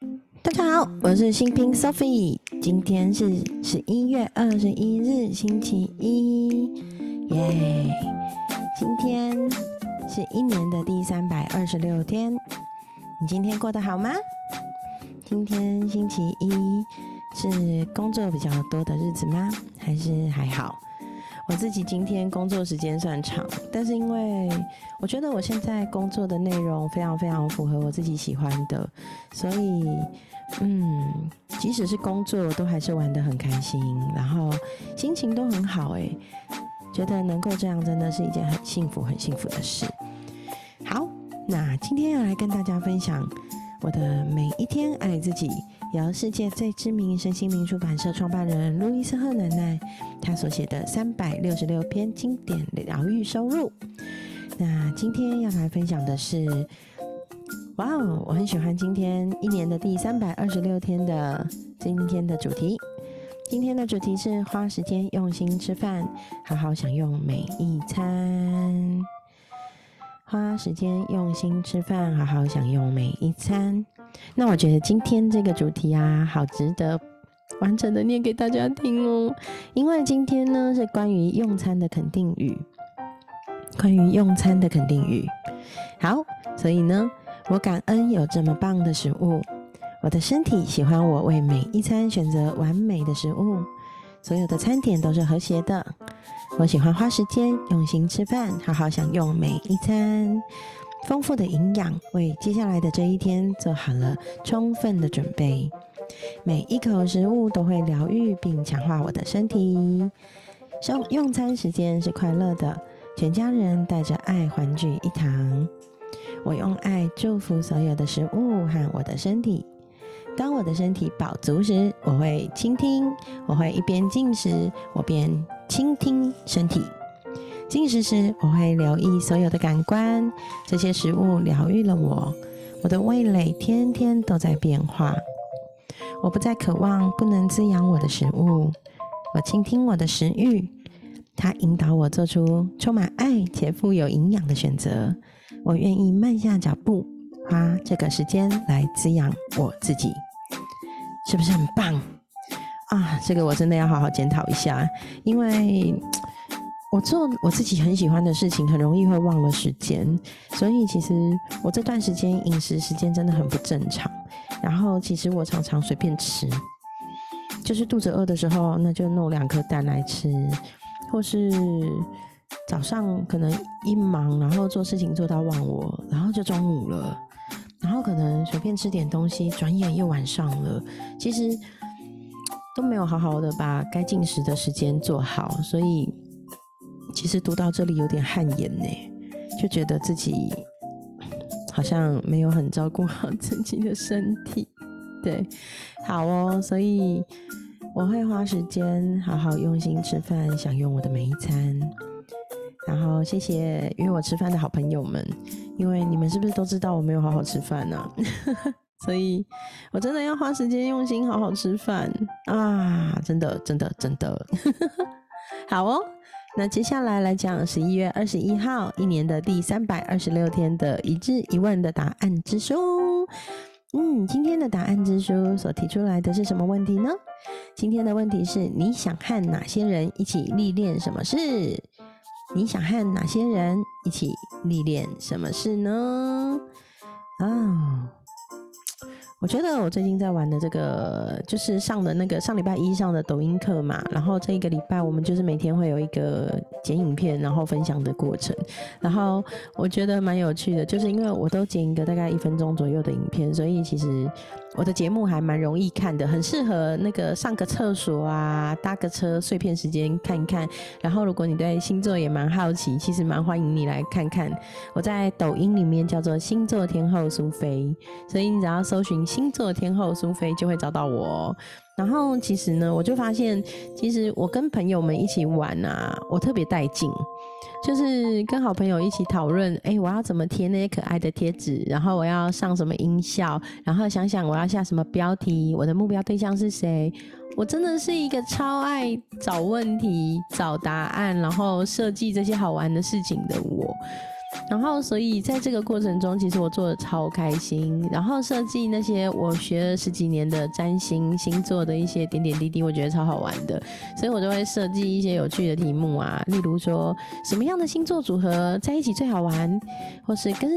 大家好，我是新兵 Sophie，今天是十一月二十一日，星期一，耶！今天是一年的第三百二十六天，你今天过得好吗？今天星期一是工作比较多的日子吗？还是还好？我自己今天工作时间算长，但是因为我觉得我现在工作的内容非常非常符合我自己喜欢的，所以嗯，即使是工作都还是玩得很开心，然后心情都很好哎，觉得能够这样真的是一件很幸福很幸福的事。好，那今天要来跟大家分享我的每一天爱自己。由世界最知名身心灵出版社创办人路易斯·赫奶奶，她所写的三百六十六篇经典疗愈收入。那今天要来分享的是，哇哦，我很喜欢今天一年的第三百二十六天的今天的主题。今天的主题是花时间用心吃饭，好好享用每一餐。花时间用心吃饭，好好享用每一餐。那我觉得今天这个主题啊，好值得完整的念给大家听哦。因为今天呢是关于用餐的肯定语，关于用餐的肯定语。好，所以呢，我感恩有这么棒的食物，我的身体喜欢我为每一餐选择完美的食物，所有的餐点都是和谐的。我喜欢花时间用心吃饭，好好享用每一餐。丰富的营养为接下来的这一天做好了充分的准备。每一口食物都会疗愈并强化我的身体。用用餐时间是快乐的，全家人带着爱欢聚一堂。我用爱祝福所有的食物和我的身体。当我的身体饱足时，我会倾听。我会一边进食，我边倾听身体。进食时，我会留意所有的感官，这些食物疗愈了我。我的味蕾天天都在变化。我不再渴望不能滋养我的食物，我倾听我的食欲，它引导我做出充满爱且富有营养的选择。我愿意慢下脚步，花这个时间来滋养我自己，是不是很棒啊？这个我真的要好好检讨一下，因为。我做我自己很喜欢的事情，很容易会忘了时间，所以其实我这段时间饮食时间真的很不正常。然后其实我常常随便吃，就是肚子饿的时候，那就弄两颗蛋来吃，或是早上可能一忙，然后做事情做到忘我，然后就中午了，然后可能随便吃点东西，转眼又晚上了，其实都没有好好的把该进食的时间做好，所以。其实读到这里有点汗颜呢，就觉得自己好像没有很照顾好自己的身体。对，好哦，所以我会花时间好好用心吃饭，享用我的每一餐。然后谢谢约我吃饭的好朋友们，因为你们是不是都知道我没有好好吃饭呢？所以我真的要花时间用心好好吃饭啊！真的，真的，真的，好哦。那接下来来讲十一月二十一号一年的第三百二十六天的一至一问的答案之书。嗯，今天的答案之书所提出来的是什么问题呢？今天的问题是：你想和哪些人一起历练什么事？你想和哪些人一起历练什么事呢？啊。我觉得我最近在玩的这个，就是上的那个上礼拜一上的抖音课嘛，然后这一个礼拜我们就是每天会有一个剪影片，然后分享的过程，然后我觉得蛮有趣的，就是因为我都剪一个大概一分钟左右的影片，所以其实。我的节目还蛮容易看的，很适合那个上个厕所啊，搭个车碎片时间看一看。然后，如果你对星座也蛮好奇，其实蛮欢迎你来看看。我在抖音里面叫做星座天后苏菲，所以你只要搜寻星座天后苏菲就会找到我。然后，其实呢，我就发现，其实我跟朋友们一起玩啊，我特别带劲。就是跟好朋友一起讨论，哎，我要怎么贴那些可爱的贴纸？然后我要上什么音效？然后想想我要下什么标题？我的目标对象是谁？我真的是一个超爱找问题、找答案，然后设计这些好玩的事情的我。然后，所以在这个过程中，其实我做的超开心。然后设计那些我学了十几年的占星星座的一些点点滴滴，我觉得超好玩的。所以我就会设计一些有趣的题目啊，例如说什么样的星座组合在一起最好玩，或是跟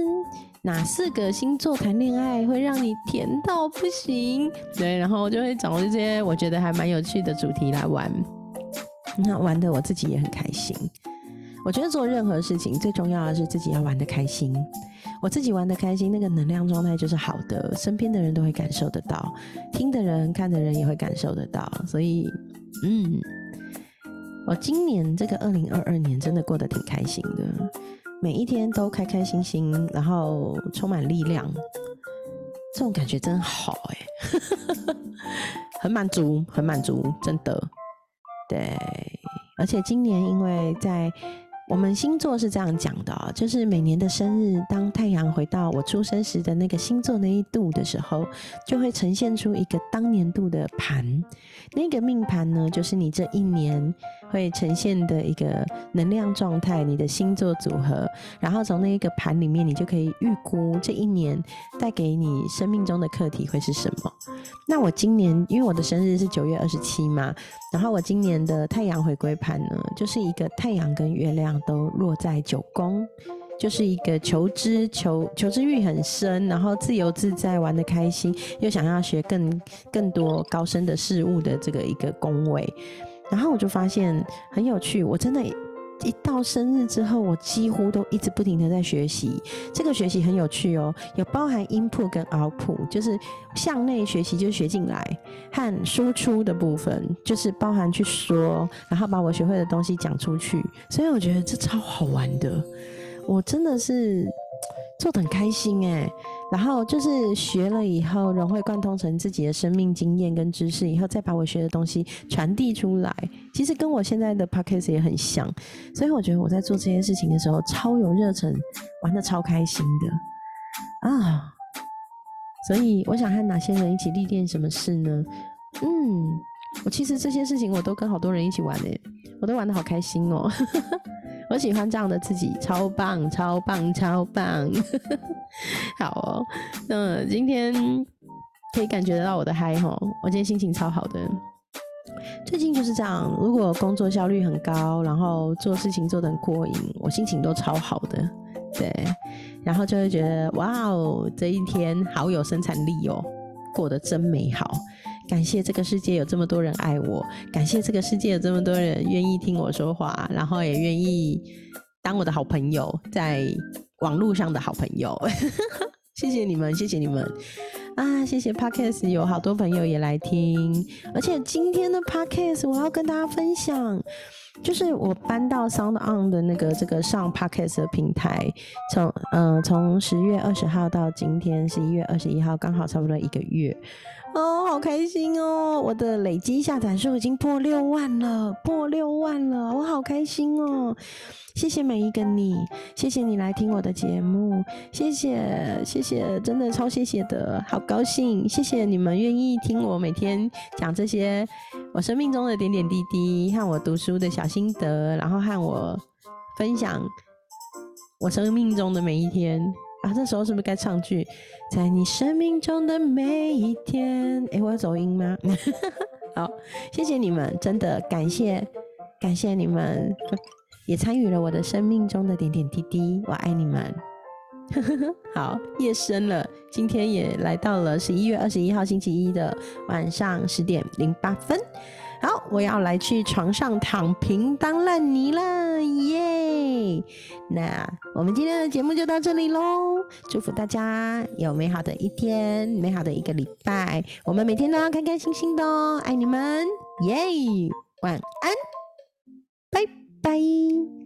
哪四个星座谈恋爱会让你甜到不行。对，然后我就会找这些我觉得还蛮有趣的主题来玩。那玩的我自己也很开心。我觉得做任何事情最重要的是自己要玩的开心。我自己玩的开心，那个能量状态就是好的，身边的人都会感受得到，听的人、看的人也会感受得到。所以，嗯，我今年这个二零二二年真的过得挺开心的，每一天都开开心心，然后充满力量，这种感觉真好哎，很满足，很满足，真的。对，而且今年因为在。我们星座是这样讲的，就是每年的生日，当太阳回到我出生时的那个星座那一度的时候，就会呈现出一个当年度的盘。那个命盘呢，就是你这一年会呈现的一个能量状态，你的星座组合。然后从那一个盘里面，你就可以预估这一年带给你生命中的课题会是什么。那我今年因为我的生日是九月二十七嘛，然后我今年的太阳回归盘呢，就是一个太阳跟月亮。都落在九宫，就是一个求知、求求知欲很深，然后自由自在、玩的开心，又想要学更更多高深的事物的这个一个宫位。然后我就发现很有趣，我真的。一到生日之后，我几乎都一直不停的在学习。这个学习很有趣哦，有包含 input 跟耳谱就是向内学习，就学进来；和输出的部分，就是包含去说，然后把我学会的东西讲出去。所以我觉得这超好玩的，我真的是做的很开心哎。然后就是学了以后，融会贯通成自己的生命经验跟知识，以后再把我学的东西传递出来。其实跟我现在的 podcast 也很像，所以我觉得我在做这些事情的时候超有热忱，玩的超开心的啊！所以我想和哪些人一起历练什么事呢？嗯，我其实这些事情我都跟好多人一起玩诶，我都玩的好开心哦。我喜欢这样的自己，超棒，超棒，超棒！好哦，那今天可以感觉得到我的嗨吼，我今天心情超好的。最近就是这样，如果工作效率很高，然后做事情做得很过瘾，我心情都超好的。对，然后就会觉得哇哦，这一天好有生产力哦，过得真美好。感谢这个世界有这么多人爱我，感谢这个世界有这么多人愿意听我说话，然后也愿意当我的好朋友，在网络上的好朋友。谢谢你们，谢谢你们啊！谢谢 Podcast 有好多朋友也来听，而且今天的 Podcast 我要跟大家分享，就是我搬到 Sound On 的那个这个上 Podcast 的平台，从嗯从十月二十号到今天十一月二十一号，刚好差不多一个月。哦，好开心哦！我的累积下载数已经破六万了，破六万了，我好开心哦！谢谢每一个你，谢谢你来听我的节目，谢谢谢谢，真的超谢谢的，好高兴！谢谢你们愿意听我每天讲这些我生命中的点点滴滴，和我读书的小心得，然后和我分享我生命中的每一天。啊，这时候是不是该唱句“在你生命中的每一天”？哎，我要走音吗？好，谢谢你们，真的感谢，感谢你们也参与了我的生命中的点点滴滴，我爱你们。好，夜深了，今天也来到了十一月二十一号星期一的晚上十点零八分。好，我要来去床上躺平当烂泥了，那我们今天的节目就到这里喽，祝福大家有美好的一天，美好的一个礼拜，我们每天都要开开心心的哦，爱你们，耶！晚安，拜拜。